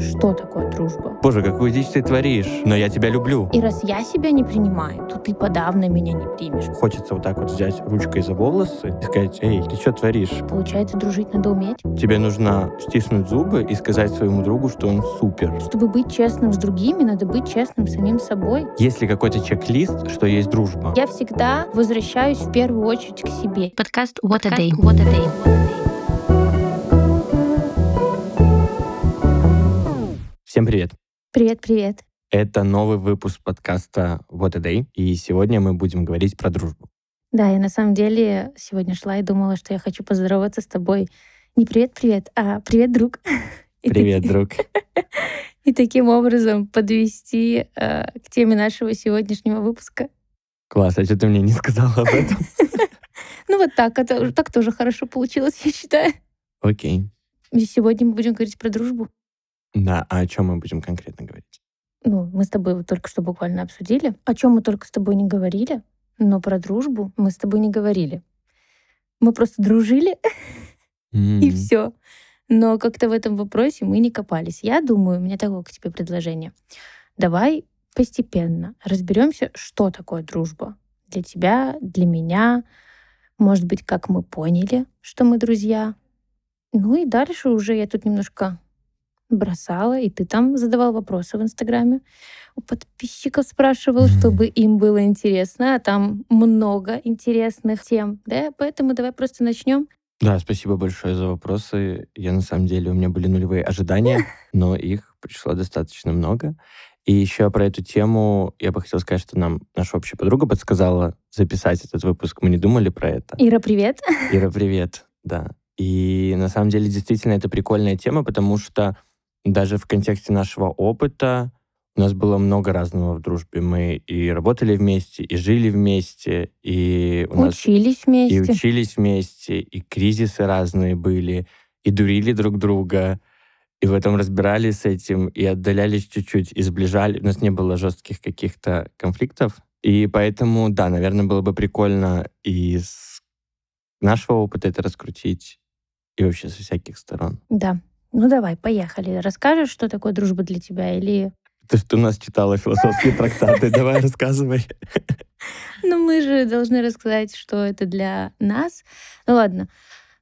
что такое дружба. Боже, какую дичь ты творишь, но я тебя люблю. И раз я себя не принимаю, то ты подавно меня не примешь. Хочется вот так вот взять ручкой за волосы и сказать, эй, ты что творишь? Получается, дружить надо уметь. Тебе нужно стиснуть зубы и сказать своему другу, что он супер. Чтобы быть честным с другими, надо быть честным с самим собой. Есть ли какой-то чек-лист, что есть дружба? Я всегда возвращаюсь в первую очередь к себе. Подкаст What a Day. What a day. Всем привет. Привет, привет. Это новый выпуск подкаста What a Day, и сегодня мы будем говорить про дружбу. Да, я на самом деле сегодня шла и думала, что я хочу поздороваться с тобой не привет-привет, а привет, друг. Привет, друг. И таким образом подвести э, к теме нашего сегодняшнего выпуска. Класс, а что ты мне не сказала об этом? Ну вот так, это так тоже хорошо получилось, я считаю. Окей. И сегодня мы будем говорить про дружбу. Да, а о чем мы будем конкретно говорить? Ну, мы с тобой вот только что буквально обсудили, о чем мы только с тобой не говорили, но про дружбу мы с тобой не говорили. Мы просто дружили, и М, все. Но как-то в этом вопросе мы не копались. Я думаю, у меня такое к тебе предложение. Давай постепенно разберемся, что такое дружба. Для тебя, для меня. Может быть, как мы поняли, что мы друзья. Ну и дальше уже я тут немножко бросала, и ты там задавал вопросы в Инстаграме. У подписчиков спрашивал, чтобы им было интересно, а там много интересных тем. Да, поэтому давай просто начнем. Да, спасибо большое за вопросы. Я на самом деле, у меня были нулевые ожидания, но их пришло достаточно много. И еще про эту тему я бы хотел сказать, что нам наша общая подруга подсказала записать этот выпуск. Мы не думали про это. Ира, привет. Ира, привет. Да. И на самом деле действительно это прикольная тема, потому что даже в контексте нашего опыта у нас было много разного в дружбе. Мы и работали вместе, и жили вместе, и у нас Учились и вместе. учились вместе, и кризисы разные были, и дурили друг друга, и в этом разбирались с этим, и отдалялись чуть-чуть, и сближали. У нас не было жестких каких-то конфликтов. И поэтому, да, наверное, было бы прикольно и с нашего опыта это раскрутить, и вообще со всяких сторон. Да. Ну давай, поехали. Расскажешь, что такое дружба для тебя? Или... Ты что у нас читала философские трактаты, давай рассказывай. Ну мы же должны рассказать, что это для нас. Ну ладно.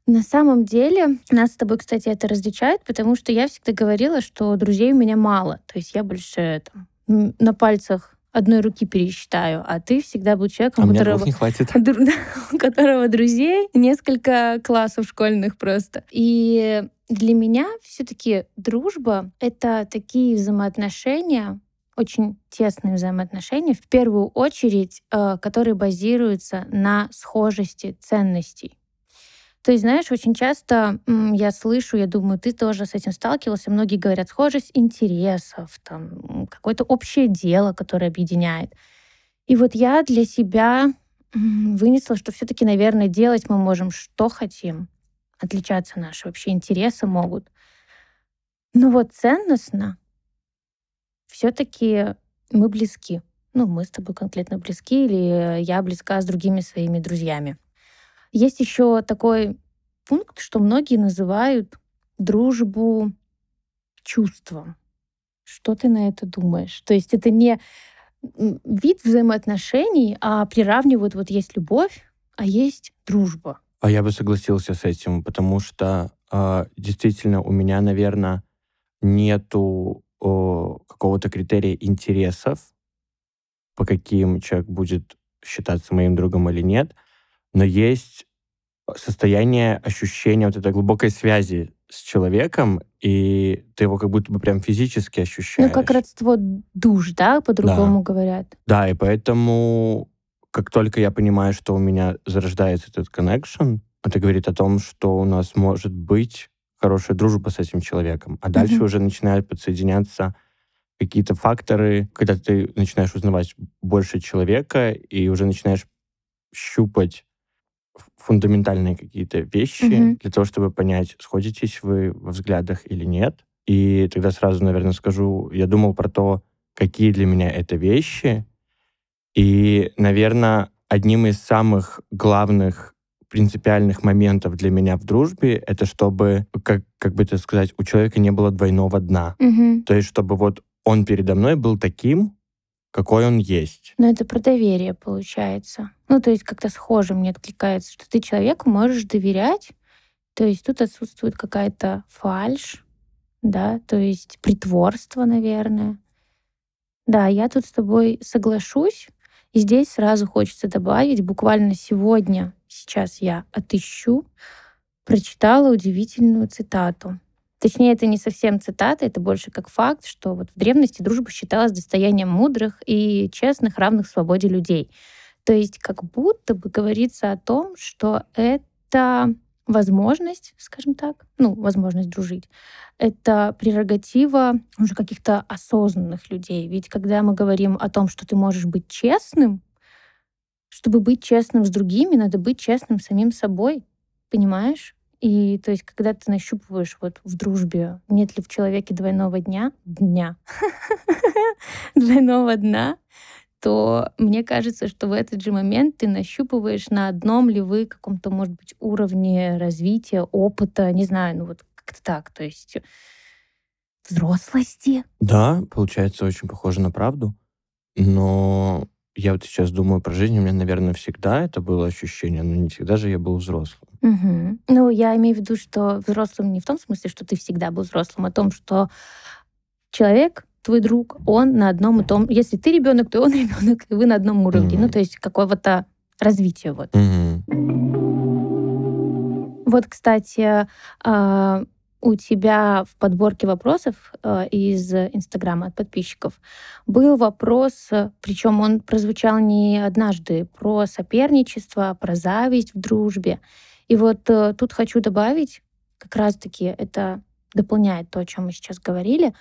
На самом деле, нас с тобой, кстати, это различает, потому что я всегда говорила, что друзей у меня мало. То есть я больше там, на пальцах одной руки пересчитаю, а ты всегда был А человеком, у мне которого не хватит. у которого друзей несколько классов школьных просто. И для меня все-таки дружба — это такие взаимоотношения, очень тесные взаимоотношения, в первую очередь, э, которые базируются на схожести ценностей. То есть, знаешь, очень часто я слышу, я думаю, ты тоже с этим сталкивался. Многие говорят, схожесть интересов, там, какое-то общее дело, которое объединяет. И вот я для себя вынесла, что все-таки, наверное, делать мы можем, что хотим. Отличаться наши вообще интересы могут. Но вот ценностно все-таки мы близки. Ну, мы с тобой конкретно близки, или я близка с другими своими друзьями. Есть еще такой пункт, что многие называют дружбу чувством. Что ты на это думаешь? То есть это не вид взаимоотношений, а приравнивают, вот есть любовь, а есть дружба. А я бы согласился с этим, потому что а, действительно у меня, наверное, нету о, какого-то критерия интересов, по каким человек будет считаться моим другом или нет, но есть состояние ощущения вот этой глубокой связи с человеком, и ты его как будто бы прям физически ощущаешь. Ну, как родство душ, да, по-другому говорят. Да, и поэтому, как только я понимаю, что у меня зарождается этот connection, это говорит о том, что у нас может быть хорошая дружба с этим человеком. А дальше Мгм. уже начинают подсоединяться какие-то факторы, когда ты начинаешь узнавать больше человека и уже начинаешь щупать фундаментальные какие-то вещи Мгм. для того, чтобы понять, сходитесь вы во взглядах или нет. И тогда сразу, наверное, скажу, я думал про то, какие для меня это вещи. И, наверное, одним из самых главных принципиальных моментов для меня в дружбе, это чтобы, как, как бы это сказать, у человека не было двойного дна. Угу. То есть, чтобы вот он передо мной был таким, какой он есть. Ну, это про доверие получается. Ну, то есть как-то схоже мне откликается, что ты человеку можешь доверять, то есть тут отсутствует какая-то фальшь, да, то есть притворство, наверное. Да, я тут с тобой соглашусь. И здесь сразу хочется добавить, буквально сегодня, сейчас я отыщу, прочитала удивительную цитату. Точнее, это не совсем цитата, это больше как факт, что вот в древности дружба считалась достоянием мудрых и честных, равных свободе людей. То есть как будто бы говорится о том, что это возможность, скажем так, ну, возможность дружить, это прерогатива уже каких-то осознанных людей. Ведь когда мы говорим о том, что ты можешь быть честным, чтобы быть честным с другими, надо быть честным самим собой, понимаешь? И то есть, когда ты нащупываешь вот в дружбе, нет ли в человеке двойного дня, дня, двойного дна, то мне кажется, что в этот же момент ты нащупываешь, на одном ли вы каком-то, может быть, уровне развития, опыта, не знаю, ну вот как-то так, то есть взрослости. Да, получается очень похоже на правду, но я вот сейчас думаю про жизнь, у меня, наверное, всегда это было ощущение, но не всегда же я был взрослым. Угу. Ну, я имею в виду, что взрослым не в том смысле, что ты всегда был взрослым, а о том, что человек твой друг, он на одном и том... Если ты ребенок, то он ребенок, и вы на одном уровне. Mm-hmm. Ну, то есть какого-то развития. Вот. Mm-hmm. Вот, кстати, а, у тебя в подборке вопросов а, из Инстаграма от подписчиков был вопрос, причем он прозвучал не однажды, про соперничество, про зависть в дружбе. И вот э, тут хочу добавить, как раз-таки это дополняет то, о чем мы сейчас говорили,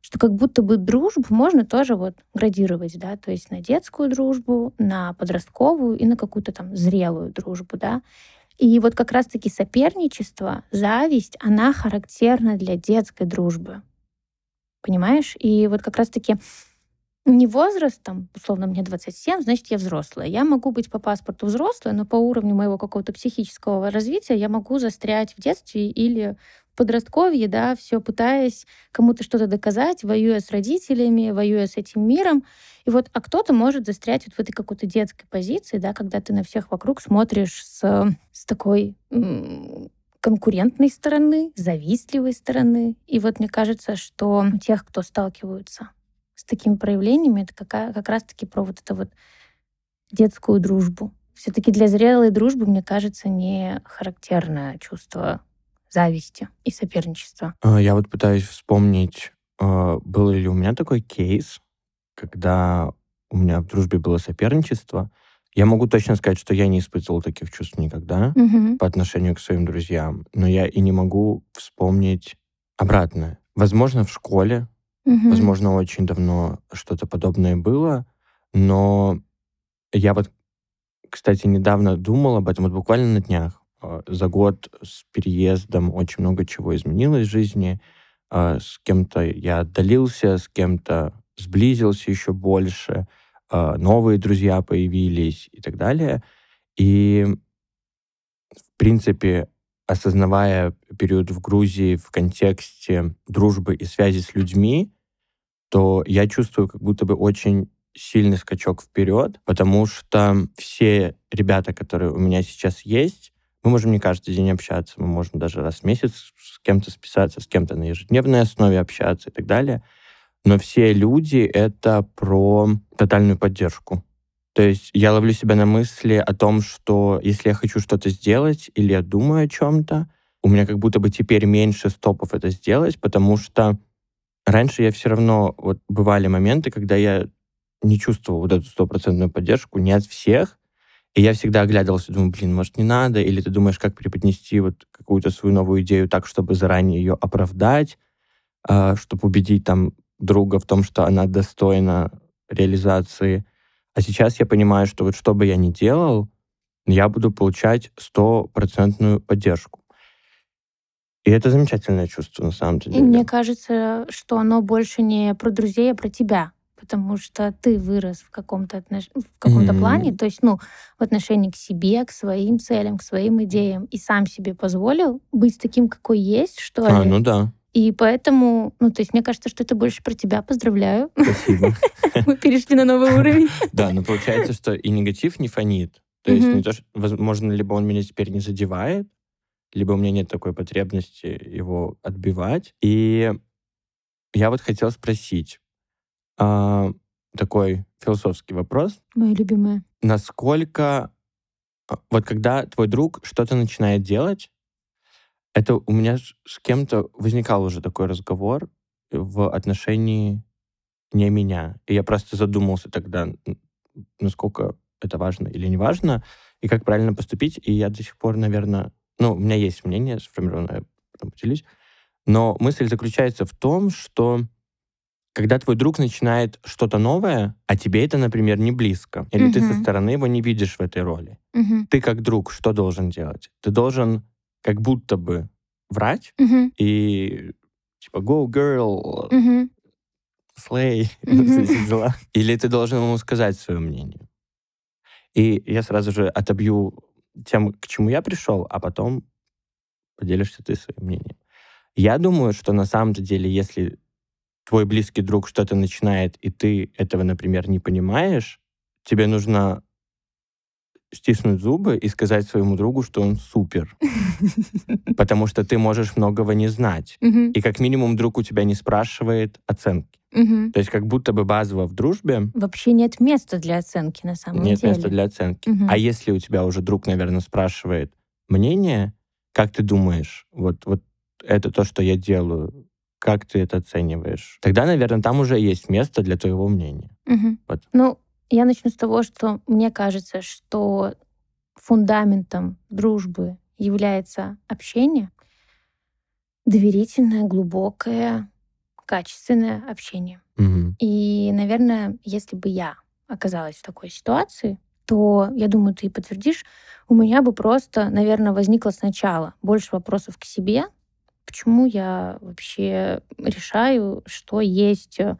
что как будто бы дружбу можно тоже вот градировать, да, то есть на детскую дружбу, на подростковую и на какую-то там зрелую дружбу, да. И вот как раз-таки соперничество, зависть, она характерна для детской дружбы. Понимаешь? И вот как раз-таки не возрастом, условно, мне 27, значит, я взрослая. Я могу быть по паспорту взрослая, но по уровню моего какого-то психического развития я могу застрять в детстве или подростковье, да, все пытаясь кому-то что-то доказать, воюя с родителями, воюя с этим миром. И вот, а кто-то может застрять вот в этой какой-то детской позиции, да, когда ты на всех вокруг смотришь с, с такой конкурентной стороны, завистливой стороны. И вот мне кажется, что у тех, кто сталкиваются с такими проявлениями, это как, как раз-таки про вот это вот детскую дружбу. Все-таки для зрелой дружбы, мне кажется, не характерное чувство зависти и соперничества. А, я вот пытаюсь вспомнить, а, был ли у меня такой кейс, когда у меня в дружбе было соперничество. Я могу точно сказать, что я не испытывал таких чувств никогда угу. по отношению к своим друзьям, но я и не могу вспомнить обратное. Возможно, в школе Угу. Возможно, очень давно что-то подобное было, но я вот, кстати, недавно думал об этом, вот буквально на днях. А, за год с переездом очень много чего изменилось в жизни. А, с кем-то я отдалился, с кем-то сблизился еще больше, а, новые друзья появились и так далее. И, в принципе, осознавая период в Грузии в контексте дружбы и связи с людьми, то я чувствую как будто бы очень сильный скачок вперед, потому что все ребята, которые у меня сейчас есть, мы можем не каждый день общаться, мы можем даже раз в месяц с кем-то списаться, с кем-то на ежедневной основе общаться и так далее. Но все люди — это про тотальную поддержку. То есть я ловлю себя на мысли о том, что если я хочу что-то сделать или я думаю о чем-то, у меня как будто бы теперь меньше стопов это сделать, потому что раньше я все равно, вот бывали моменты, когда я не чувствовал вот эту стопроцентную поддержку не от всех, и я всегда оглядывался, думаю, блин, может, не надо, или ты думаешь, как преподнести вот какую-то свою новую идею так, чтобы заранее ее оправдать, а, чтобы убедить там друга в том, что она достойна реализации. А сейчас я понимаю, что вот что бы я ни делал, я буду получать стопроцентную поддержку. И это замечательное чувство, на самом деле. И мне кажется, что оно больше не про друзей, а про тебя. Потому что ты вырос в каком-то отнош... в каком-то mm-hmm. плане, то есть, ну, в отношении к себе, к своим целям, к своим идеям, и сам себе позволил быть таким, какой есть, что а, ли. ну да. И поэтому, ну, то есть мне кажется, что это больше про тебя. Поздравляю. Спасибо. Мы перешли на новый уровень. Да, но получается, что и негатив не фонит. То есть не то, что, возможно, либо он меня теперь не задевает, либо у меня нет такой потребности его отбивать. И я вот хотел спросить а, такой философский вопрос. Моя любимая. Насколько а, вот когда твой друг что-то начинает делать, это у меня с кем-то возникал уже такой разговор в отношении не меня. И я просто задумался тогда, насколько это важно или не важно, и как правильно поступить. И я до сих пор, наверное, ну, у меня есть мнение сформированное, потом поделюсь. Но мысль заключается в том, что когда твой друг начинает что-то новое, а тебе это, например, не близко, или uh-huh. ты со стороны его не видишь в этой роли, uh-huh. ты как друг что должен делать? Ты должен как будто бы врать uh-huh. и типа go girl, uh-huh. slay, uh-huh. дела. Или ты должен ему сказать свое мнение. И я сразу же отобью тем, к чему я пришел, а потом поделишься ты своим мнением. Я думаю, что на самом-то деле, если твой близкий друг что-то начинает, и ты этого, например, не понимаешь, тебе нужно стиснуть зубы и сказать своему другу, что он супер. Потому что ты можешь многого не знать. И как минимум друг у тебя не спрашивает оценки. То есть как будто бы базово в дружбе... Вообще нет места для оценки на самом нет деле. Нет места для оценки. А если у тебя уже друг, наверное, спрашивает мнение, как ты думаешь, вот, вот это то, что я делаю, как ты это оцениваешь? Тогда, наверное, там уже есть место для твоего мнения. Угу. Вот. Ну, я начну с того, что мне кажется, что фундаментом дружбы является общение, доверительное, глубокое, качественное общение. Угу. И, наверное, если бы я оказалась в такой ситуации, то, я думаю, ты подтвердишь, у меня бы просто, наверное, возникло сначала больше вопросов к себе, почему я вообще решаю, что есть э,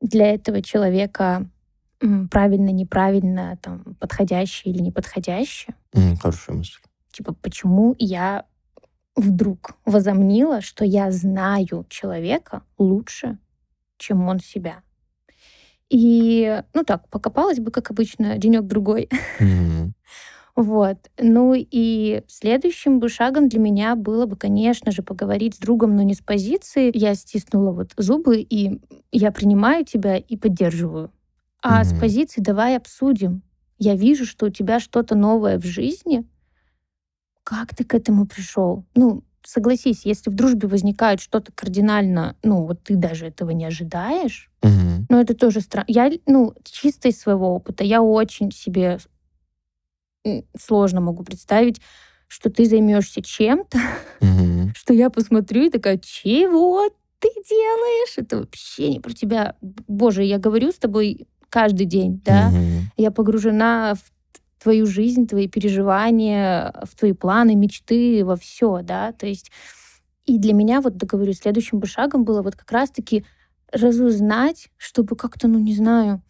для этого человека правильно, неправильно, там, подходящее или неподходящее. Mm, хорошая мысль. Типа, почему я вдруг возомнила, что я знаю человека лучше, чем он себя. И, ну так, покопалась бы, как обычно, денек-другой. Mm-hmm. Вот. Ну и следующим бы шагом для меня было бы, конечно же, поговорить с другом, но не с позиции. Я стиснула вот зубы, и я принимаю тебя и поддерживаю. А mm-hmm. с позиции давай обсудим. Я вижу, что у тебя что-то новое в жизни, как ты к этому пришел? Ну, согласись, если в дружбе возникает что-то кардинально, ну, вот ты даже этого не ожидаешь, угу. ну, это тоже странно. Я, ну, чисто из своего опыта, я очень себе сложно могу представить, что ты займешься чем-то, угу. что я посмотрю и такая, чего ты делаешь? Это вообще не про тебя. Боже, я говорю с тобой каждый день, да? Угу. Я погружена в твою жизнь, твои переживания, в твои планы, мечты, во все, да, то есть и для меня, вот договорю, следующим бы шагом было вот как раз-таки разузнать, чтобы как-то, ну, не знаю,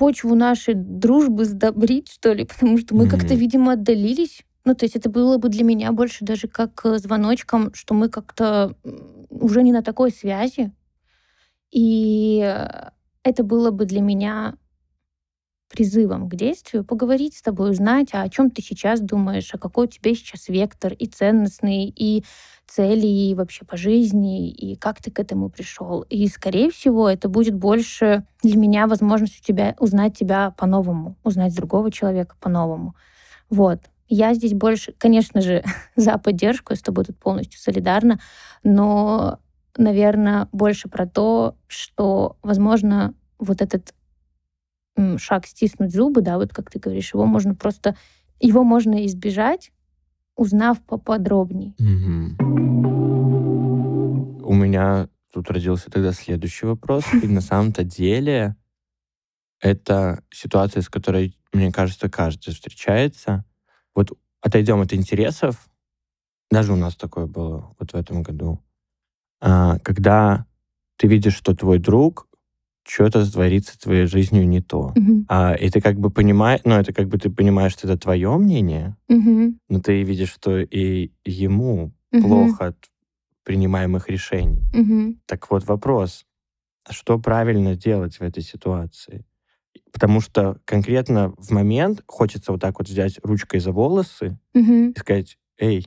почву нашей дружбы сдобрить, что ли, потому что мы mm-hmm. как-то, видимо, отдалились. Ну, то есть это было бы для меня больше даже как э, звоночком, что мы как-то уже не на такой связи. И это было бы для меня призывом к действию поговорить с тобой, узнать, а о чем ты сейчас думаешь, а какой у тебя сейчас вектор и ценностный, и цели, и вообще по жизни, и как ты к этому пришел. И, скорее всего, это будет больше для меня возможность у тебя узнать тебя по-новому, узнать другого человека по-новому. Вот. Я здесь больше, конечно же, за поддержку, я с тобой тут полностью солидарна, но, наверное, больше про то, что, возможно, вот этот шаг стиснуть зубы, да, вот как ты говоришь, его можно просто, его можно избежать, узнав поподробнее. У меня тут родился тогда следующий вопрос. И на самом-то деле это ситуация, с которой, мне кажется, каждый встречается. Вот отойдем от интересов. Даже у нас такое было вот в этом году. А, когда ты видишь, что твой друг что-то творится твоей жизнью не то. Мгм. А, и ты как бы понимаешь, ну, это как бы ты понимаешь, что это твое мнение, Мгм. но ты видишь, что и ему Мгм. плохо от принимаемых решений. Мгм. Так вот вопрос, а что правильно делать в этой ситуации? Потому что конкретно в момент хочется вот так вот взять ручкой за волосы Мгм. и сказать, эй,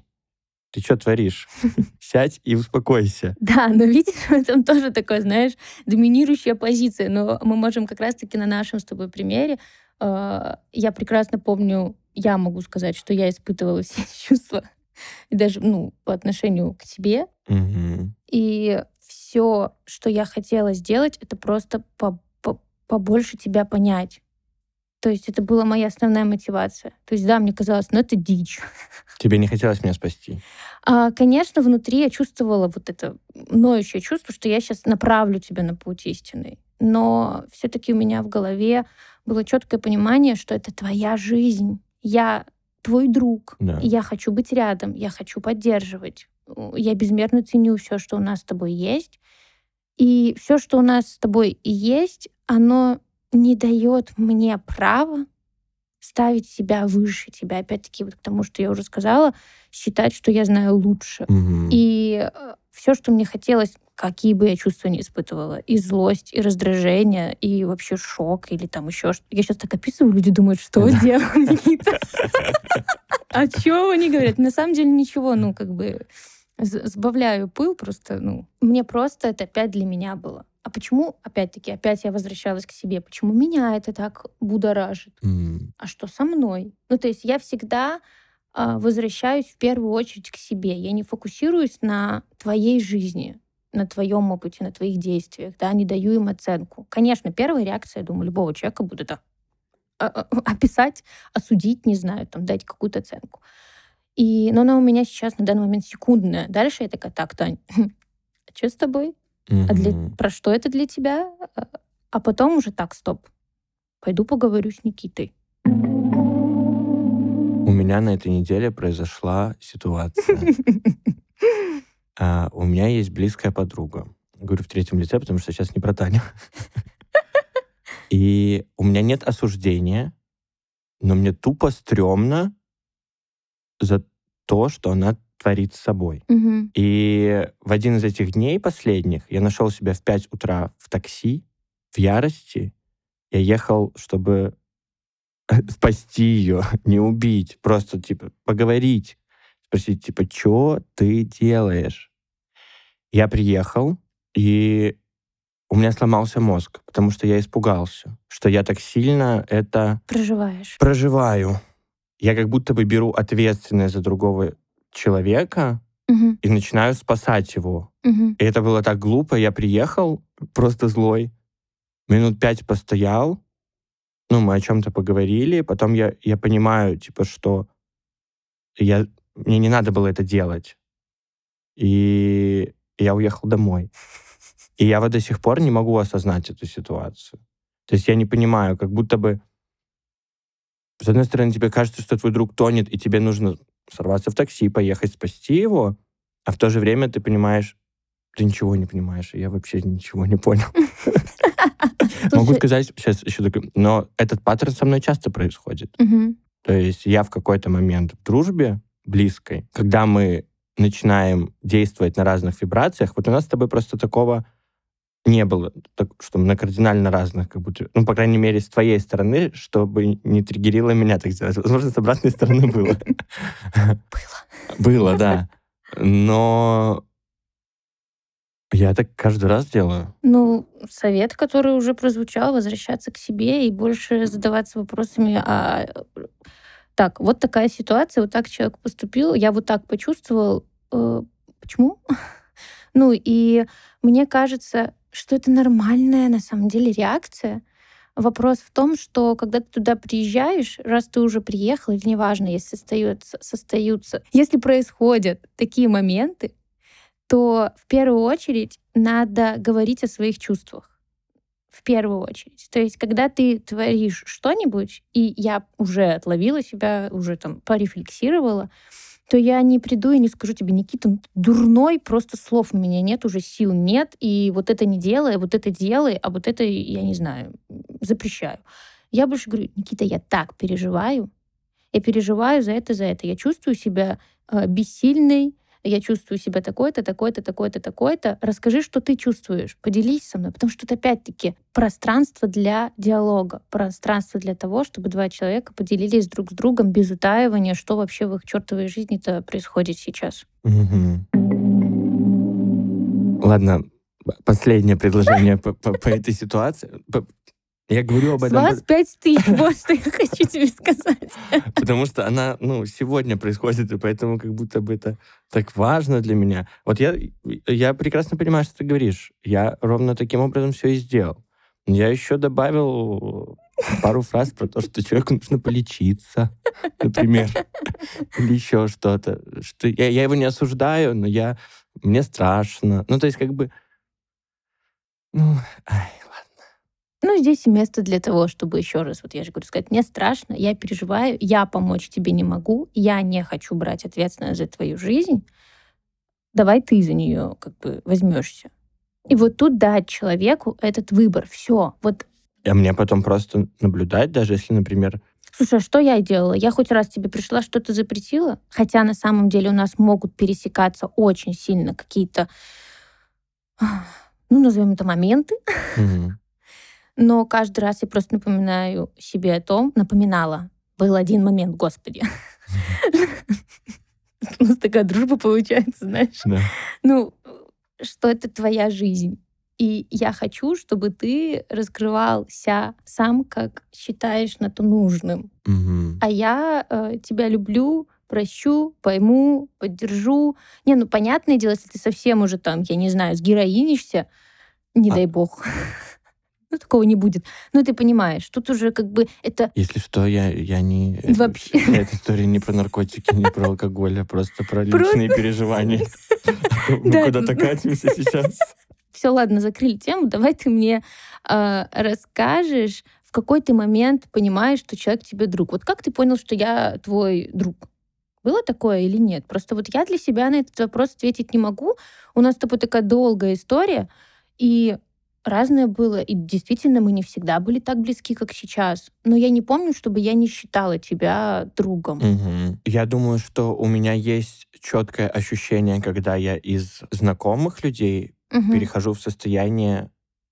ты что творишь? Сядь и успокойся. Да, но видишь, этом тоже такое, знаешь, доминирующая позиция. Но мы можем как раз-таки на нашем с тобой примере. э, Я прекрасно помню, я могу сказать, что я испытывала все эти чувства, и даже ну, по отношению к тебе. И все, что я хотела сделать, это просто по- по- побольше тебя понять. То есть это была моя основная мотивация. То есть да, мне казалось, ну это дичь. Тебе не хотелось меня спасти? А, конечно, внутри я чувствовала вот это ноющее чувство, что я сейчас направлю тебя на путь истинный. Но все-таки у меня в голове было четкое понимание, что это твоя жизнь. Я твой друг. Да. Я хочу быть рядом, я хочу поддерживать. Я безмерно ценю все, что у нас с тобой есть. И все, что у нас с тобой есть, оно не дает мне права ставить себя выше тебя. Опять-таки, вот к тому, что я уже сказала, считать, что я знаю лучше. Мгм. И все, что мне хотелось, какие бы я чувства не испытывала, и злость, и раздражение, и вообще шок, или там еще что Я сейчас так описываю, люди думают, что делают, Никита? О чем они говорят? На самом деле ничего, ну, как бы сбавляю пыл просто, ну, мне просто это опять для меня было. А почему, опять-таки, опять я возвращалась к себе, почему меня это так будоражит? М. а что со мной? Ну, то есть я всегда а, возвращаюсь в первую очередь к себе. Я не фокусируюсь на твоей жизни, на твоем опыте, на твоих действиях, да, не даю им оценку. Конечно, первая реакция, я думаю, любого человека будет это а, а, описать, осудить, не знаю, там, дать какую-то оценку. И, но она у меня сейчас на данный момент секундная. Дальше я такая, так, Тань, а что с тобой? А для, про что это для тебя? А- А потом уже так, стоп. Пойду поговорю с Никитой. У меня на этой неделе произошла ситуация. А, у меня есть близкая подруга. Говорю в третьем лице, потому что сейчас не про Таню. И у меня нет осуждения, но мне тупо стрёмно за то, что она творит с собой. Мгм. И в один из этих дней последних я нашел себя в 5 утра в такси, в ярости. Я ехал, чтобы спасти ее, не убить, просто, типа, поговорить, спросить, типа, что ты делаешь? Я приехал, и у меня сломался мозг, потому что я испугался, что я так сильно это Проживаешь. проживаю. Я как будто бы беру ответственность за другого человека Мгм. и начинаю спасать его. Мгм. И это было так глупо. Я приехал просто злой, минут пять постоял, ну, мы о чем-то поговорили, потом я, я понимаю, типа, что я, мне не надо было это делать. И я уехал домой. И я вот до сих пор не могу осознать эту ситуацию. То есть я не понимаю, как будто бы с одной стороны, тебе кажется, что твой друг тонет, и тебе нужно сорваться в такси, поехать спасти его, а в то же время ты понимаешь, ты ничего не понимаешь, я вообще ничего не понял. Могу сказать сейчас еще такое, но этот паттерн со мной часто происходит. То есть я в какой-то момент в дружбе близкой, когда мы начинаем действовать на разных вибрациях, вот у нас с тобой просто такого не было, так, что на кардинально разных, как будто, ну, по крайней мере, с твоей стороны, чтобы не триггерило меня так сделать. Возможно, с обратной стороны было. Было. Было, да. Но я так каждый раз делаю. Ну, совет, который уже прозвучал, возвращаться к себе и больше задаваться вопросами, а так, вот такая ситуация, вот так человек поступил, я вот так почувствовал, э, почему? Ну, и мне кажется, что это нормальная на самом деле реакция. Вопрос в том, что когда ты туда приезжаешь, раз ты уже приехал, или неважно, если остаются, состоются, если происходят такие моменты, то в первую очередь надо говорить о своих чувствах. В первую очередь. То есть, когда ты творишь что-нибудь, и я уже отловила себя, уже там порефлексировала, то я не приду и не скажу тебе, Никита, ну ты дурной, просто слов у меня нет, уже сил нет, и вот это не делай, вот это делай, а вот это, я не знаю, запрещаю. Я больше говорю, Никита, я так переживаю, я переживаю за это, за это. Я чувствую себя э, бессильной, я чувствую себя такой-то, такой-то, такой-то, такой-то. Расскажи, что ты чувствуешь, поделись со мной, потому что это опять-таки пространство для диалога, пространство для того, чтобы два человека поделились друг с другом без утаивания, что вообще в их чертовой жизни-то происходит сейчас. Ладно, последнее предложение по, этой ситуации. Я говорю об этом... С вас пять тысяч, вот что я хочу тебе сказать. Потому что она, ну, сегодня происходит, и поэтому как будто бы это так важно для меня. Вот я, я прекрасно понимаю, что ты говоришь. Я ровно таким образом все и сделал. Я еще добавил пару фраз про то, что человеку нужно полечиться, например, или еще что-то. Что я, я его не осуждаю, но я мне страшно. Ну, то есть, как бы, ну, ай, ну, здесь место для того, чтобы еще раз, вот я же говорю, сказать, мне страшно, я переживаю, я помочь тебе не могу, я не хочу брать ответственность за твою жизнь, давай ты за нее как бы возьмешься. И вот тут дать человеку этот выбор. Все. Вот. А мне потом просто наблюдать, даже если, например... Слушай, а что я делала? Я хоть раз тебе пришла, что-то запретила? Хотя на самом деле у нас могут пересекаться очень сильно какие-то, ну, назовем это моменты. Угу но каждый раз я просто напоминаю себе о том, напоминала. Был один момент, господи. У нас такая дружба получается, знаешь. Ну, что это твоя жизнь. И я хочу, чтобы ты раскрывался сам, как считаешь на то нужным. А я э, тебя люблю, прощу, пойму, поддержу. Не, ну понятное дело, если ты совсем уже там, я не знаю, сгероинишься, не а, дай бог. Ну, такого не будет. Ну, ты понимаешь, тут уже как бы это... Если что, я, я не... Вообще. Эта история не про наркотики, не про алкоголь, а просто про личные переживания. Мы куда-то катимся сейчас. Все, ладно, закрыли тему. Давай ты мне а, расскажешь, в какой ты момент понимаешь, что человек тебе друг. Вот как ты понял, что я твой друг? Было такое или нет? Просто вот я для себя на этот вопрос ответить не могу. У нас с тобой такая долгая история, и разное было, и действительно мы не всегда были так близки, как сейчас. Но я не помню, чтобы я не считала тебя другом. Угу. Я думаю, что у меня есть четкое ощущение, когда я из знакомых людей угу. перехожу в состояние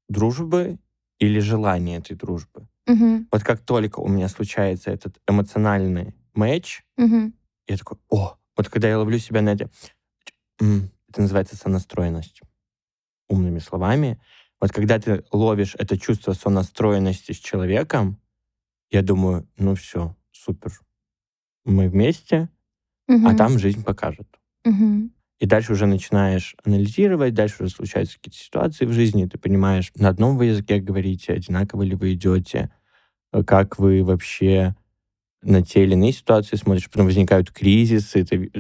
дружбы или желания этой дружбы. Угу. Вот как только у меня случается этот эмоциональный матч, угу. я такой, о, вот когда я ловлю себя на это, это называется сонастроенность. Умными словами, вот когда ты ловишь это чувство сонастроенности с человеком, я думаю, ну все, супер. Мы вместе, угу. а там жизнь покажет. Угу. И дальше уже начинаешь анализировать, дальше уже случаются какие-то ситуации в жизни, ты понимаешь, на одном вы языке говорите, одинаково ли вы идете, как вы вообще на те или иные ситуации смотришь, потом возникают кризисы, ты,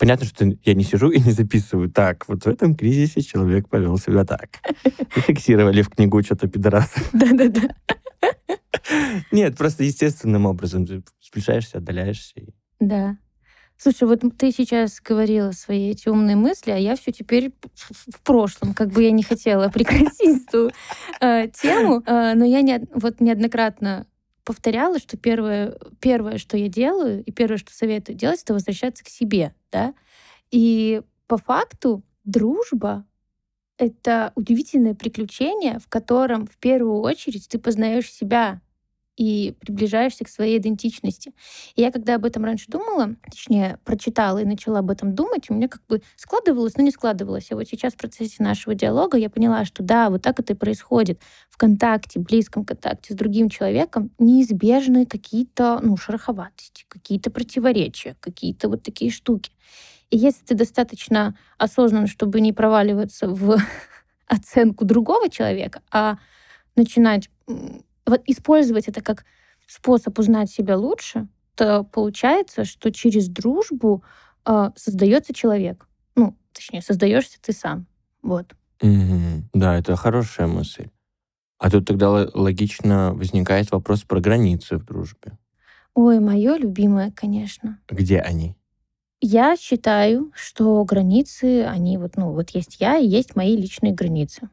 понятно, что я не сижу и не записываю. Так, вот в этом кризисе человек повел себя так. И фиксировали в книгу что-то пидорасов. Да-да-да. Нет, просто естественным образом. Ты сближаешься, отдаляешься. Да. Слушай, вот ты сейчас говорила свои эти умные мысли, а я все теперь в прошлом. Как бы я не хотела прекратить эту э, тему, э, но я не, вот неоднократно повторяла, что первое, первое, что я делаю, и первое, что советую делать, это возвращаться к себе, да. И по факту дружба — это удивительное приключение, в котором в первую очередь ты познаешь себя, и приближаешься к своей идентичности. И я когда об этом раньше думала, точнее, прочитала и начала об этом думать, у меня как бы складывалось, но не складывалось. А вот сейчас в процессе нашего диалога я поняла, что да, вот так это и происходит. В контакте, близком контакте с другим человеком неизбежны какие-то, ну, шероховатости, какие-то противоречия, какие-то вот такие штуки. И если ты достаточно осознан, чтобы не проваливаться в оценку другого человека, а начинать вот использовать это как способ узнать себя лучше, то получается, что через дружбу э, создается человек. Ну, точнее, создаешься ты сам. Вот. Угу. Да, это хорошая мысль. А тут тогда логично возникает вопрос про границы в дружбе. Ой, мое любимое, конечно. Где они? Я считаю, что границы, они вот, ну, вот есть я и есть мои личные границы.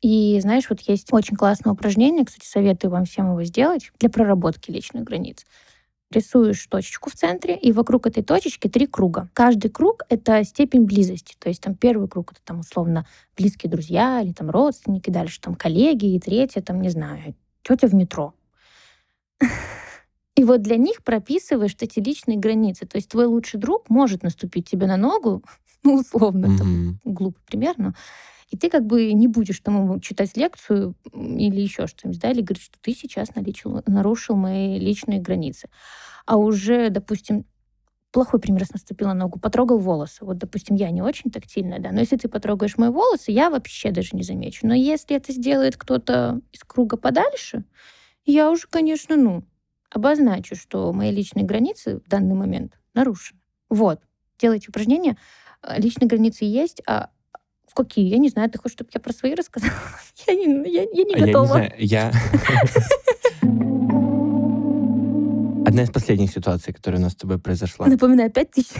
И знаешь, вот есть очень классное упражнение, кстати, советую вам всем его сделать для проработки личных границ. Рисуешь точечку в центре, и вокруг этой точечки три круга. Каждый круг — это степень близости. То есть там первый круг — это там условно близкие друзья или там родственники, дальше там коллеги, и третье, там, не знаю, тетя в метро. И вот для них прописываешь эти личные границы. То есть твой лучший друг может наступить тебе на ногу, ну, условно, там, глупо примерно, и ты как бы не будешь тому читать лекцию или еще что-нибудь, да, или говорить, что ты сейчас наличил, нарушил мои личные границы. А уже, допустим, плохой пример, раз наступила на ногу, потрогал волосы. Вот, допустим, я не очень тактильная, да, но если ты потрогаешь мои волосы, я вообще даже не замечу. Но если это сделает кто-то из круга подальше, я уже, конечно, ну, обозначу, что мои личные границы в данный момент нарушены. Вот. Делайте упражнения. Личные границы есть, а Какие? Я не знаю. Ты хочешь, чтобы я про свои рассказала? Я не, я, я не готова. Я не знаю. Я... Одна из последних ситуаций, которая у нас с тобой произошла. Напоминаю, пять тысяч.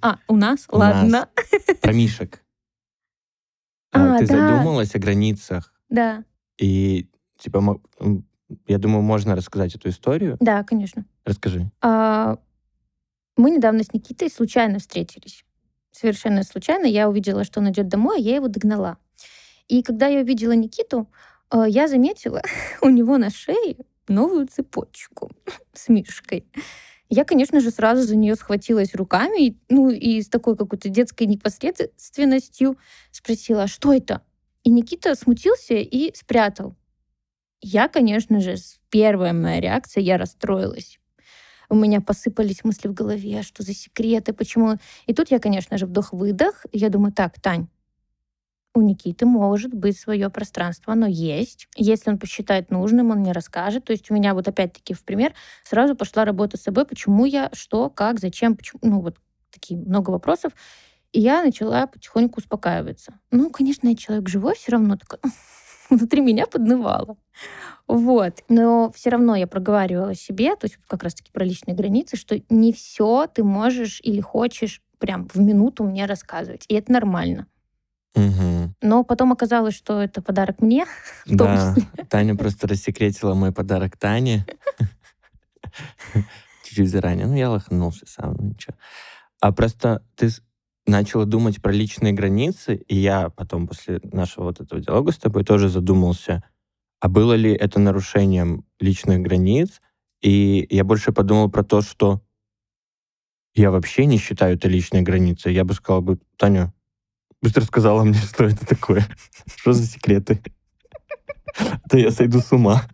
А, у нас? Ладно. Про мишек. А, Ты да. задумалась о границах. Да. И, типа, я думаю, можно рассказать эту историю. Да, конечно. Расскажи. А, мы недавно с Никитой случайно встретились совершенно случайно я увидела, что он идет домой, а я его догнала. И когда я увидела Никиту, э, я заметила у него на шее новую цепочку с мишкой. Я, конечно же, сразу за нее схватилась руками, ну и с такой какой-то детской непосредственностью спросила, что это? И Никита смутился и спрятал. Я, конечно же, первая моя реакция, я расстроилась у меня посыпались мысли в голове, а что за секреты, почему. И тут я, конечно же, вдох-выдох, и я думаю, так, Тань, у Никиты может быть свое пространство, оно есть. Если он посчитает нужным, он мне расскажет. То есть у меня вот опять-таки в пример сразу пошла работа с собой, почему я, что, как, зачем, почему, ну вот такие много вопросов. И я начала потихоньку успокаиваться. Ну, конечно, я человек живой, все равно такой внутри меня поднывало. Вот. Но все равно я проговаривала себе, то есть как раз-таки про личные границы, что не все ты можешь или хочешь прям в минуту мне рассказывать. И это нормально. Угу. Но потом оказалось, что это подарок мне. Да. Таня просто рассекретила мой подарок Тане. Чуть-чуть заранее. Ну, я лоханулся сам, ну ничего. А просто ты начала думать про личные границы, и я потом после нашего вот этого диалога с тобой тоже задумался, а было ли это нарушением личных границ, и я больше подумал про то, что я вообще не считаю это личной границей. Я бы сказал бы, Таня, быстро сказала мне, что это такое. Что за секреты? То я сойду с ума.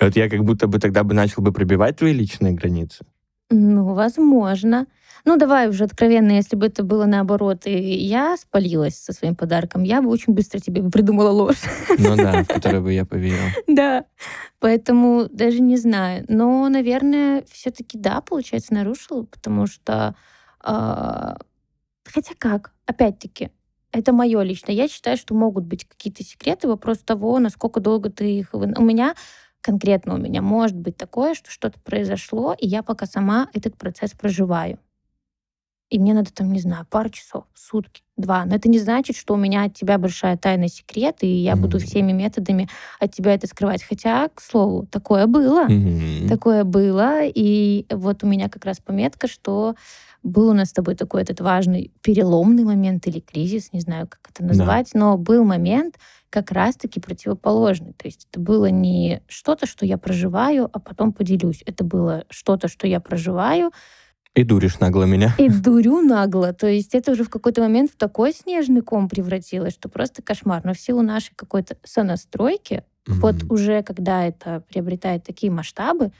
И вот я как будто бы тогда бы начал бы пробивать твои личные границы. Ну, возможно. Ну, давай уже откровенно, если бы это было наоборот, и я спалилась со своим подарком, я бы очень быстро тебе придумала ложь. Ну да, в которую бы я поверила. Да, поэтому даже не знаю. Но, наверное, все-таки да, получается, нарушила, потому что... А, хотя как? Опять-таки, это мое лично. Я считаю, что могут быть какие-то секреты. Вопрос того, насколько долго ты их... У меня конкретно у меня может быть такое, что что-то произошло, и я пока сама этот процесс проживаю и мне надо там, не знаю, пару часов, сутки, два. Но это не значит, что у меня от тебя большая тайна секрет, и я mm-hmm. буду всеми методами от тебя это скрывать. Хотя, к слову, такое было. Mm-hmm. Такое было. И вот у меня как раз пометка, что был у нас с тобой такой этот важный переломный момент или кризис, не знаю, как это назвать, да. но был момент как раз-таки противоположный. То есть это было не что-то, что я проживаю, а потом поделюсь. Это было что-то, что я проживаю, и дуришь нагло меня. И дурю нагло. То есть это уже в какой-то момент в такой снежный ком превратилось, что просто кошмар. Но в силу нашей какой-то сонастройки, mm-hmm. вот уже когда это приобретает такие масштабы,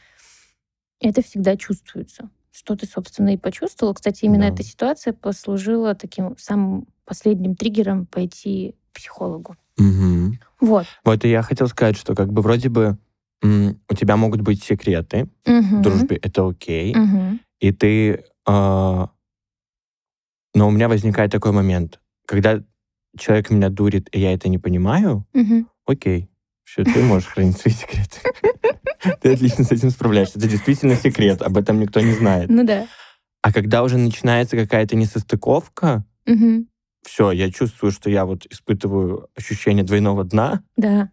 это всегда чувствуется. Что ты, собственно, и почувствовал. Кстати, именно да. эта ситуация послужила таким самым последним триггером пойти к психологу. Угу. Вот. Вот и я хотел сказать, что как бы вроде бы у тебя могут быть секреты угу. в дружбе, это окей. Угу и ты... Э, но у меня возникает такой момент, когда человек меня дурит, и я это не понимаю, угу. окей, все, ты можешь хранить свои секреты. Ты отлично с этим справляешься. Это действительно секрет, об этом никто не знает. Ну да. А когда уже начинается какая-то несостыковка, все, я чувствую, что я вот испытываю ощущение двойного дна, Да.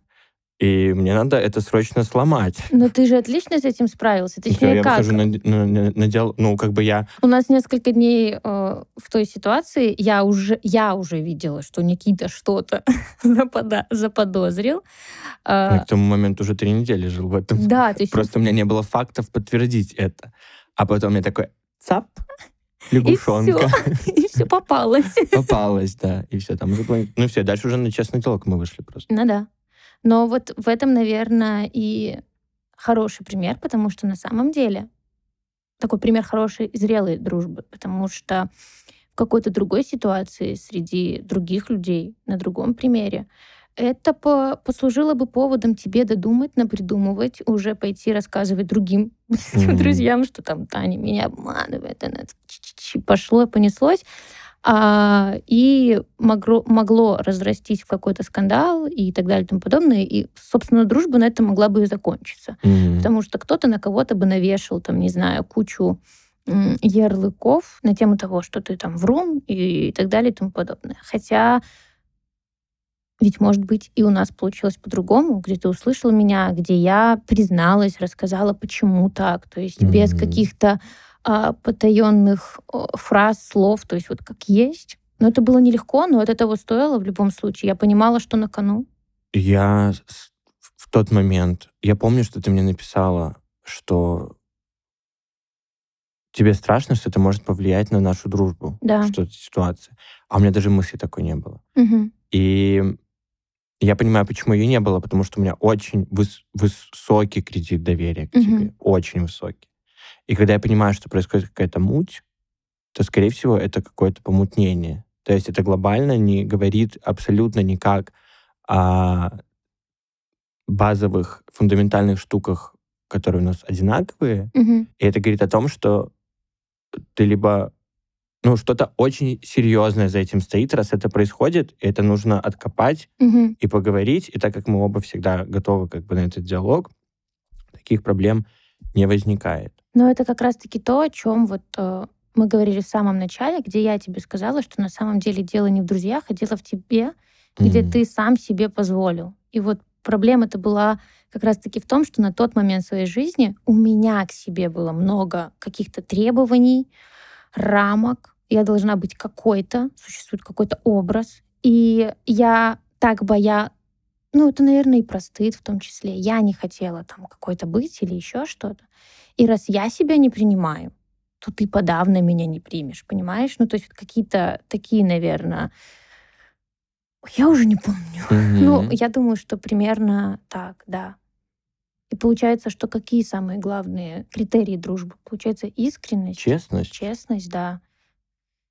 И мне надо это срочно сломать. Но ты же отлично с этим справился. Точнее, я как? выхожу на, на- на- на диал- ну, как бы я... У нас несколько дней э, в той ситуации я уже, я уже видела, что Никита что-то заподозрил. я А, к тому моменту уже три недели жил в этом. да, есть Просто у меня не было фактов подтвердить это. А потом я такой, цап, и лягушонка. все, и все попалось. Попалась, да. И все, там уже... Ну все, дальше уже на честный диалог мы вышли просто. Ну да. Но вот в этом, наверное, и хороший пример, потому что на самом деле такой пример хорошей и зрелой дружбы, потому что в какой-то другой ситуации среди других людей, на другом примере, это по- послужило бы поводом тебе додумать, напридумывать, уже пойти рассказывать другим Мгм. друзьям, что там Таня меня обманывает, она пошло, понеслось. А, и могло, могло разрастись в какой-то скандал и так далее и тому подобное. И, собственно, дружба на этом могла бы и закончиться. Мгм. Потому что кто-то на кого-то бы навешал, там, не знаю, кучу ярлыков на тему того, что ты там врун и так далее и тому подобное. Хотя ведь, может быть, и у нас получилось по-другому, где ты услышал меня, где я призналась, рассказала, почему так. То есть без Мгм. каких-то а, потаенных фраз, слов, то есть вот как есть. Но это было нелегко, но от этого стоило в любом случае. Я понимала, что на кону. Я в тот момент... Я помню, что ты мне написала, что тебе страшно, что это может повлиять на нашу дружбу. Да. Что это ситуация. А у меня даже мысли такой не было. Мгм. И я понимаю, почему ее не было, потому что у меня очень выс- высокий кредит доверия к Мгм. тебе. Очень высокий. И когда я понимаю, что происходит какая-то муть, то, скорее всего, это какое-то помутнение. То есть это глобально не говорит абсолютно никак о базовых, фундаментальных штуках, которые у нас одинаковые. Мгм. И это говорит о том, что ты либо ну, что-то очень серьезное за этим стоит, раз это происходит, и это нужно откопать Мгм. и поговорить. И так как мы оба всегда готовы как бы на этот диалог, таких проблем не возникает. Но это как раз-таки то, о чем вот э, мы говорили в самом начале, где я тебе сказала, что на самом деле дело не в друзьях, а дело в тебе, где Мгм. ты сам себе позволил. И вот проблема-то была как раз-таки в том, что на тот момент своей жизни у меня к себе было много каких-то требований, рамок. Я должна быть какой-то, существует какой-то образ. И я так боя... Ну, это, наверное, и про стыд в том числе. Я не хотела там какой-то быть или еще что-то. И раз я себя не принимаю, то ты подавно меня не примешь, понимаешь? Ну, то есть вот какие-то такие, наверное... Я уже не помню. Ну, Мгм. я думаю, что примерно так, да. И получается, что какие самые главные критерии дружбы? Получается, искренность, Честность. честность, да.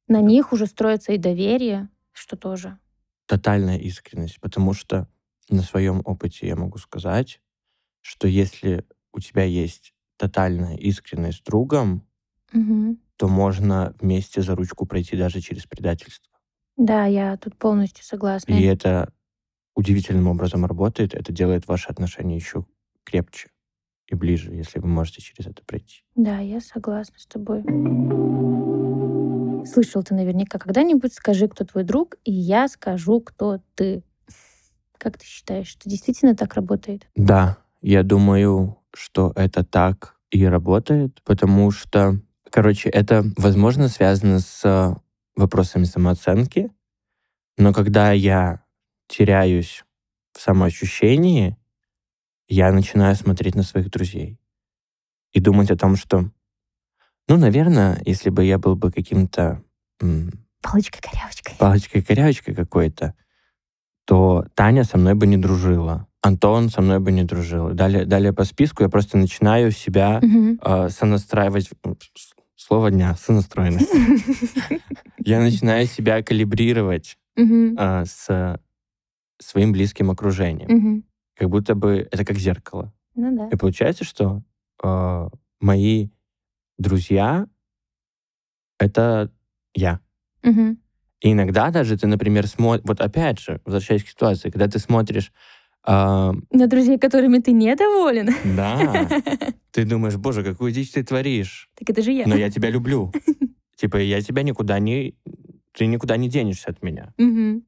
На них уже строится и доверие, что тоже. Тотальная искренность. Потому что на своем опыте я могу сказать, что если у тебя есть тотальная искренность с другом, Мгм. то можно вместе за ручку пройти даже через предательство. Да, я тут полностью согласна. И это удивительным образом работает. Это делает ваши отношения еще крепче и ближе, если вы можете через это пройти. Да, я согласна с тобой. Слышал ты наверняка когда-нибудь «Скажи, кто твой друг», и я скажу, кто ты. Как ты считаешь, что действительно так работает? Да, я думаю, что это так и работает, потому что, короче, это, возможно, связано с вопросами самооценки, но когда я теряюсь в самоощущении, я начинаю смотреть на своих друзей и думать о том, что, ну, наверное, если бы я был бы каким-то Палочкой-корявочкой. палочкой-корявочкой какой-то, то Таня со мной бы не дружила. Антон со мной бы не дружил. Далее, далее по списку я просто начинаю себя Мгм. э, сонастраивать. Слово дня, сонастроенность. Я начинаю себя калибрировать э, с своим близким окружением. Как будто бы это как зеркало. Ну. И получается, что э, мои друзья — это я. И иногда даже ты, например, смотришь... Вот опять же, возвращаясь к ситуации, когда ты смотришь А, На друзей, которыми ты недоволен? да, ты думаешь, боже, какую дичь ты творишь. Так это же я. Но я тебя люблю. Типа, я тебя никуда не... Ты никуда не денешься от меня.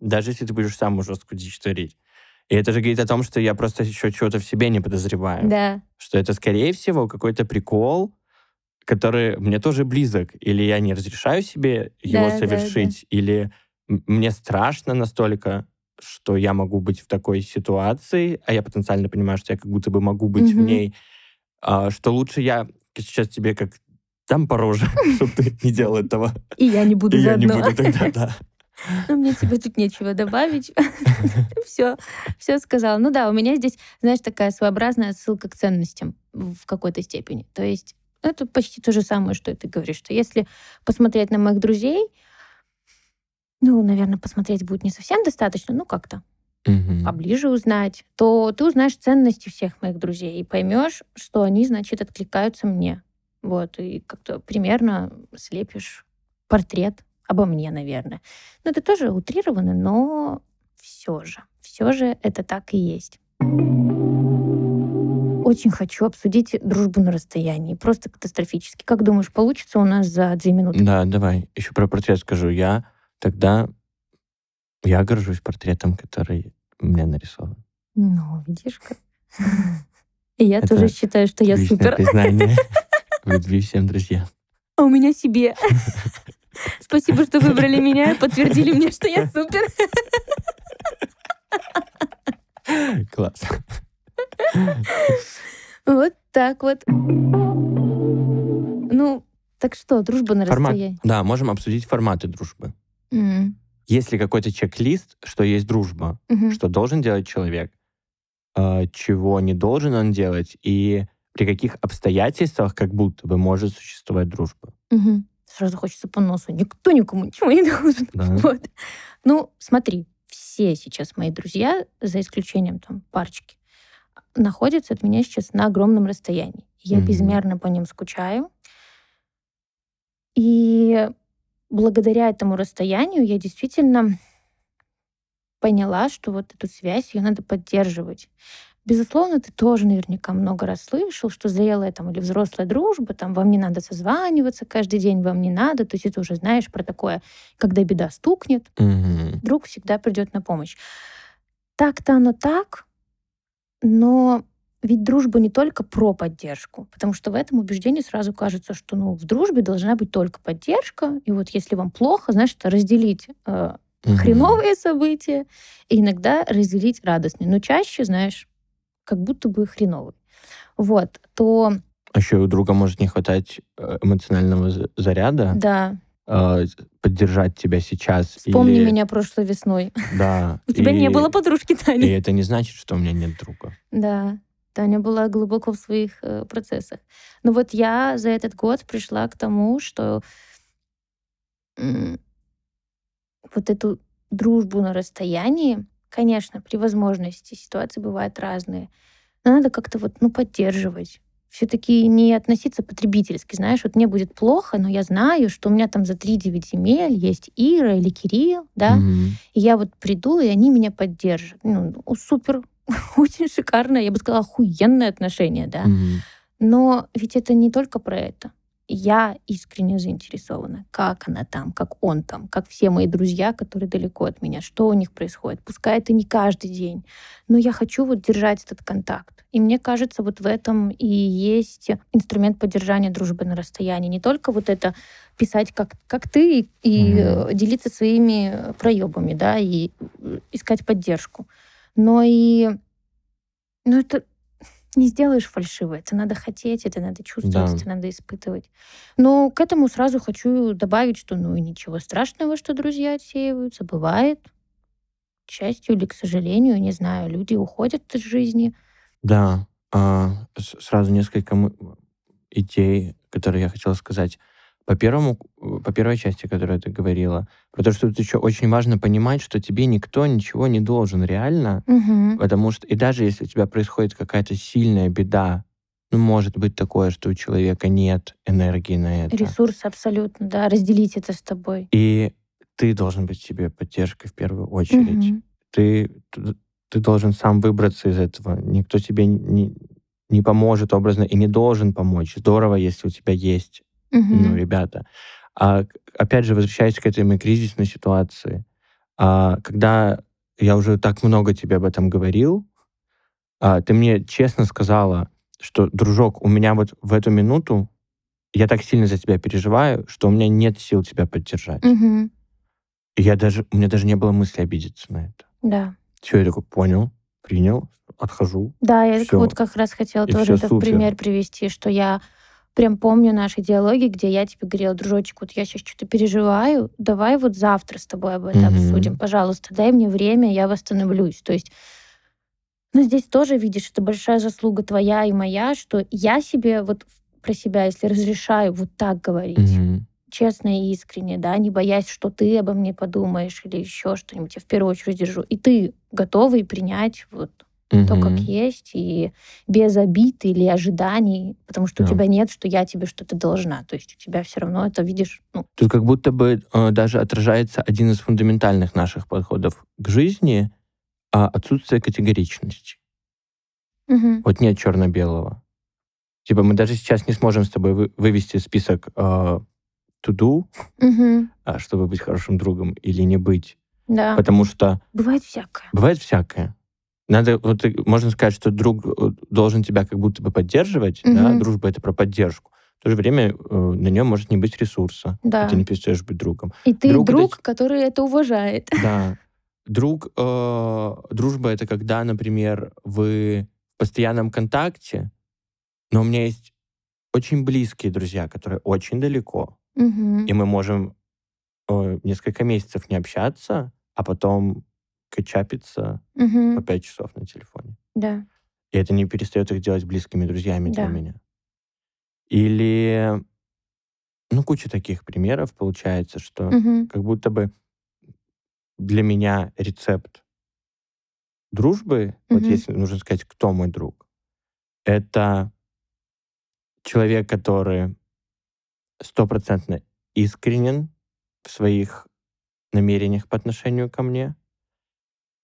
Даже если ты будешь самую жесткую дичь творить. И это же говорит о том, что я просто еще чего-то в себе не подозреваю. Да. Что это, скорее всего, какой-то прикол, который мне тоже близок. Или я не разрешаю себе его Да, да, совершить, или мне страшно настолько, что я могу быть в такой ситуации, а я потенциально понимаю, что я как будто бы могу быть в Мгм. ней, а, что лучше я сейчас тебе как дам по роже, чтобы ты не делал этого. И я не буду И я не буду тогда, да. Ну, мне тебе тут нечего добавить. Все, все сказала. Ну да, у меня здесь, знаешь, такая своеобразная ссылка к ценностям в какой-то степени. То есть это почти то же самое, что и ты говоришь, что если посмотреть на моих друзей, ну, наверное, посмотреть будет не совсем достаточно, ну, как-то Мгм. поближе узнать, то ты узнаешь ценности всех моих друзей и поймешь, что они, значит, откликаются мне. Вот, и как-то примерно слепишь портрет обо мне, наверное. Ну, это тоже утрированно, но все же, все же это так и есть. Очень хочу обсудить дружбу на расстоянии. Просто катастрофически. Как думаешь, получится у нас за две минуты? Да, давай. Еще про портрет скажу. Я тогда... Я горжусь портретом, который у меня нарисован. Ну, видишь как. И я тоже считаю, что я супер. признание в любви всем друзьям. А у меня себе. Спасибо, что выбрали меня и подтвердили мне, что я супер. Класс. Вот так вот. Ну, так что, дружба на Формат. расстоянии. Да, можем обсудить форматы дружбы. Есть ли какой-то чек-лист, что есть дружба? Что должен делать человек? а, Чего не должен он делать? И при каких обстоятельствах как будто бы может существовать дружба? Сразу хочется по носу. Никто никому ничего не должен. Да. Вот. Ну, смотри, все сейчас мои друзья, за исключением там парочки, находятся от меня сейчас на огромном расстоянии. Я Мгм. безмерно по ним скучаю. И благодаря этому расстоянию я действительно поняла, что вот эту связь, ее надо поддерживать. Безусловно, ты тоже наверняка много раз слышал, что зрелая там или взрослая дружба, там вам не надо созваниваться каждый день, вам не надо. То есть это уже знаешь про такое, когда беда стукнет, Мгм. друг всегда придет на помощь. Так-то оно так, но ведь дружба не только про поддержку, потому что в этом убеждении сразу кажется, что ну, в дружбе должна быть только поддержка, и вот если вам плохо, значит, разделить э, хреновые события и иногда разделить радостные. Но чаще, знаешь, как будто бы хреновые. Вот, то А еще у друга может не хватать э, эмоционального за- заряда, да, э, поддержать тебя сейчас. вспомни или- меня прошлой весной. Да. У тебя и- не было подружки, И Таня. это не значит, что у меня нет друга. Да, Таня была глубоко в своих э, процессах. Но вот я за этот год пришла к тому, что вот эту дружбу на расстоянии, конечно, при возможности ситуации бывают разные, но надо как-то вот, ну, поддерживать. Все-таки не относиться потребительски, знаешь, вот мне будет плохо, но я знаю, что у меня там за 3-9 земель есть Ира или Кирилл, да, Мгм. и я вот приду, и они меня поддержат. Ну, ну, супер, очень шикарное, я бы сказала, охуенное отношение, да. Мгм. Но ведь это не только про это. Я искренне заинтересована, как она там, как он там, как все мои друзья, которые далеко от меня, что у них происходит. Пускай это не каждый день, но я хочу вот держать этот контакт. И мне кажется, вот в этом и есть инструмент поддержания дружбы на расстоянии. Не только вот это писать, как, как ты, и э, делиться своими проебами, да, и э, искать поддержку. Но и ну, это не сделаешь фальшиво. Это надо хотеть, это надо чувствовать, Да. это надо испытывать. Но к этому сразу хочу добавить, что ну и ничего страшного, что друзья отсеиваются. Бывает. К счастью или к сожалению, не знаю, люди уходят из жизни. Да. а, сразу несколько идей, которые я хотела сказать. По первому, по первой части, которую ты говорила, потому что тут еще очень важно понимать, что тебе никто ничего не должен реально, Мгм. потому что и даже если у тебя происходит какая-то сильная беда, ну, может быть такое, что у человека нет энергии на это. Ресурсы абсолютно, да, разделить это с тобой. И ты должен быть себе поддержкой в первую очередь. Мгм. Ты ты должен сам выбраться из этого. Никто тебе не, не поможет образно и не должен помочь. Здорово, если у тебя есть, Угу. ну, ребята. А опять же, возвращаясь к этой моей кризисной ситуации, а, когда я уже так много тебе об этом говорил, а, ты мне честно сказала, что, дружок, у меня вот в эту минуту я так сильно за тебя переживаю, что у меня нет сил тебя поддержать. Угу. И я даже, у меня даже не было мысли обидеться на это. Да. Все, я такой, понял, принял, отхожу. Да, я Всё. вот как раз хотела И тоже всё это в супер. пример привести, что я прям помню наши диалоги, где я тебе говорила, дружочек, вот я сейчас что-то переживаю, давай вот завтра с тобой об этом Мгм. обсудим, пожалуйста, дай мне время, я восстановлюсь. То есть ну, здесь тоже, видишь, это большая заслуга твоя и моя, что я себе вот про себя, если разрешаю вот так говорить, Мгм. честно и искренне, да, не боясь, что ты обо мне подумаешь или еще что-нибудь, я в первую очередь держу. И ты готовый принять вот то, как есть, и без обид или ожиданий, потому что у Да. тебя нет, что я тебе что-то должна. То есть у тебя все равно это видишь, ну, Тут как будто бы э, даже отражается один из фундаментальных наших подходов к жизни а, отсутствие категоричности. мгм, Вот нет черно-белого. Типа мы даже сейчас не сможем с тобой вы- вывести список э, to do, мгм, а, чтобы быть хорошим другом или не быть. да, Потому что бывает всякое. бывает всякое. Надо, вот э, можно сказать, что друг э, должен тебя как будто бы поддерживать, да, Мгм. дружба это про поддержку. В то же время э, на нем может не быть ресурса, Да. и ты не перестаешь быть другом. И ты друг друг, это- который это уважает. Да. Друг, э, дружба это когда, например, вы в постоянном контакте, но у меня есть очень близкие друзья, которые очень далеко, Мгм, и мы можем э, несколько месяцев не общаться, а потом качапиться по мгм, пять часов на телефоне. Да. И это не перестает их делать близкими друзьями для Да. меня. Или, ну, куча таких примеров получается, что Мгм, как будто бы для меня рецепт дружбы, вот Мгм. если нужно сказать, кто мой друг, это человек, который стопроцентно искренен в своих намерениях по отношению ко мне,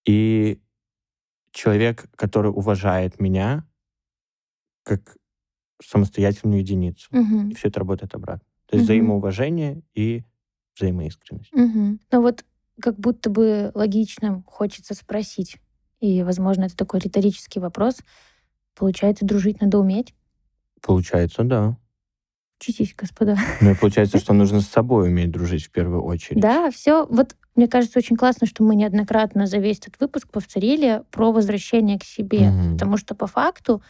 и человек, который уважает меня как самостоятельную единицу. И все это работает обратно. То есть Мгм. взаимоуважение и взаимоискренность. мгм. Но вот как будто бы логично хочется спросить, и, возможно, это такой риторический вопрос, получается, дружить надо уметь? Получается, да. Учитесь, господа. Ну и получается, что нужно с собой уметь дружить в первую очередь. Да, все. Вот мне кажется, очень классно, что мы неоднократно за весь этот выпуск повторили про возвращение к себе. Мгм. Потому что по факту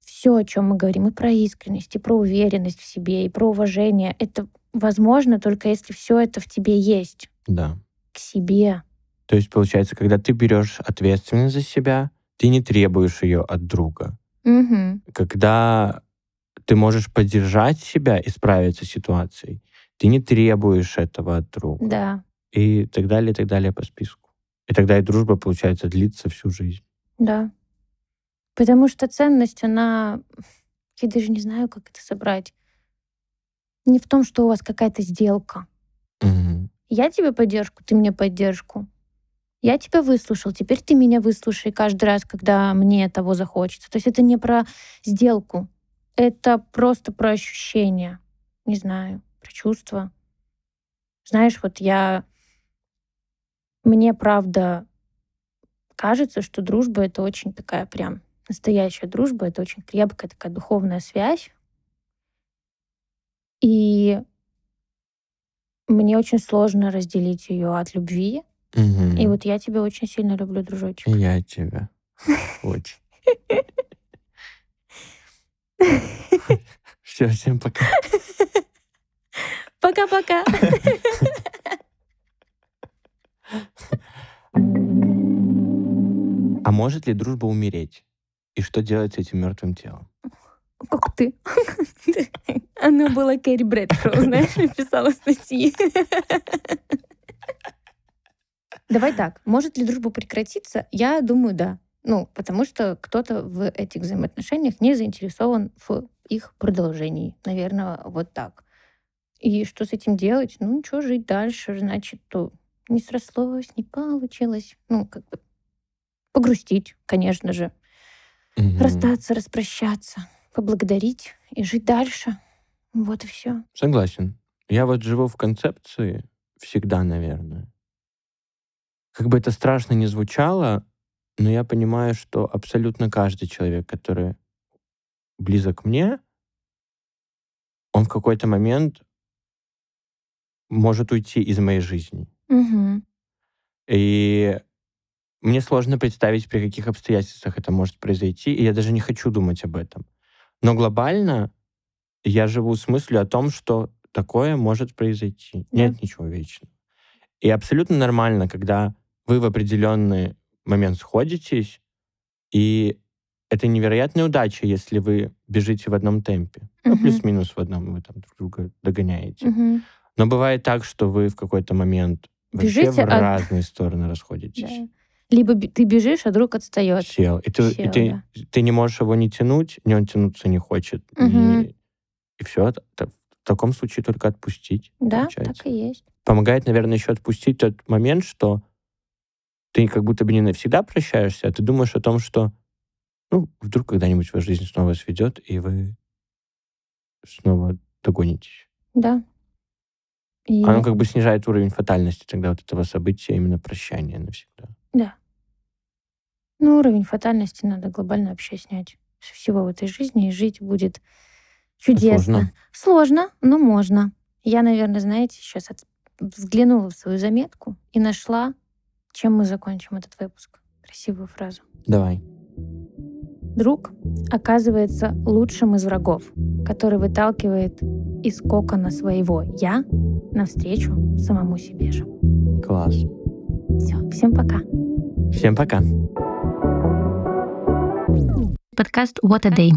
все, о чем мы говорим, и про искренность, и про уверенность в себе, и про уважение, это возможно только если все это в тебе есть. Да. К себе. То есть, получается, когда ты берешь ответственность за себя, ты не требуешь ее от друга. Мгм. Когда ты можешь поддержать себя и справиться с ситуацией, ты не требуешь этого от друга. Да, И так далее, и так далее по списку. И тогда и дружба, получается, длится всю жизнь. да. Потому что ценность, она... Я даже не знаю, как это собрать. Не в том, что у вас какая-то сделка. Мгм. Я тебе поддержку, ты мне поддержку. Я тебя выслушал, теперь ты меня выслушай каждый раз, когда мне того захочется. То есть это не про сделку, это просто про ощущения, не знаю, про чувства. Знаешь, вот я... Мне правда кажется, что дружба — это очень такая прям настоящая дружба, это очень крепкая такая духовная связь. И мне очень сложно разделить ее от любви. Мгм. И вот я тебя очень сильно люблю, дружочек. И я тебя. Очень. Все, всем пока. Пока-пока. А может ли дружба умереть? И что делать с этим мертвым телом? Как ты? Она была Кэрри Брэдшоу, знаешь, написала статьи. Давай так, может ли дружба прекратиться? Я думаю, да. Ну, потому что кто-то в этих взаимоотношениях не заинтересован в их продолжении. Наверное, вот так. И что с этим делать? Ну, что, жить дальше, значит, то не срослось, не получилось. Ну, как бы погрустить, конечно же, Мгм. расстаться, распрощаться, поблагодарить и жить дальше. Вот и все. Согласен. Я вот живу в концепции всегда, наверное. Как бы это страшно не звучало, но я понимаю, что абсолютно каждый человек, который близок мне, он в какой-то момент может уйти из моей жизни. Мгм. И мне сложно представить, при каких обстоятельствах это может произойти, и я даже не хочу думать об этом. Но глобально я живу с мыслью о том, что такое может произойти. Да. Нет ничего вечного. И абсолютно нормально, когда вы в определенный момент сходитесь, и это невероятная удача, если вы бежите в одном темпе. Ну, Мгм. плюс-минус в одном, вы там друг друга догоняете. Мгм. Но бывает так, что вы в какой-то момент вообще Бежите, в а- разные стороны расходитесь. Да. Либо ты бежишь, а друг отстает. Сел. И, ты, и Сел, ты, да. ты не можешь его не тянуть, не он тянуться не хочет. Мгм. И, и все. В таком случае только отпустить. Да, получается. так и есть. Помогает, наверное, еще отпустить тот момент, что ты как будто бы не навсегда прощаешься, а ты думаешь о том, что ну, вдруг когда-нибудь ваша жизнь снова сведет, и вы снова догонитесь. Да. И... Оно как бы снижает уровень фатальности тогда вот этого события, именно прощания навсегда. Да. Ну, уровень фатальности надо глобально вообще снять со всего в этой жизни, и жить будет чудесно. Сложно. Сложно, но можно. Я, наверное, знаете, сейчас от- взглянула в свою заметку и нашла, чем мы закончим этот выпуск. Красивую фразу. Давай. Друг оказывается лучшим из врагов, который выталкивает из кокона своего «я» навстречу самому себе же. Класс. Все, всем пока. Всем пока. Подкаст What a Day.